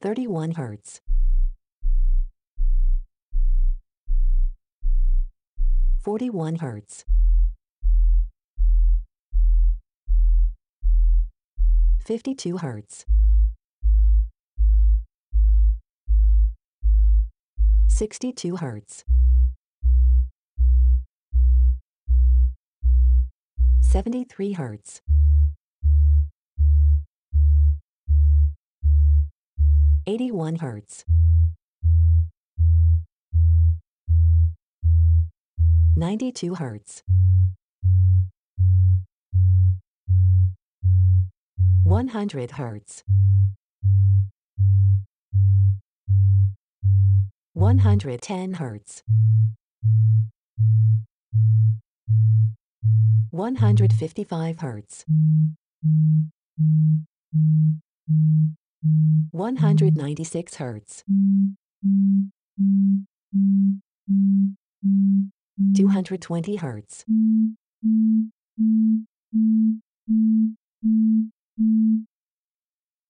31 hertz. 41 hertz. 52 hertz. 62 hertz. 73 hertz. 81 hertz. 92 hertz. 100 hertz. 110 hertz. 155 hertz. 196 hertz. 220 hertz.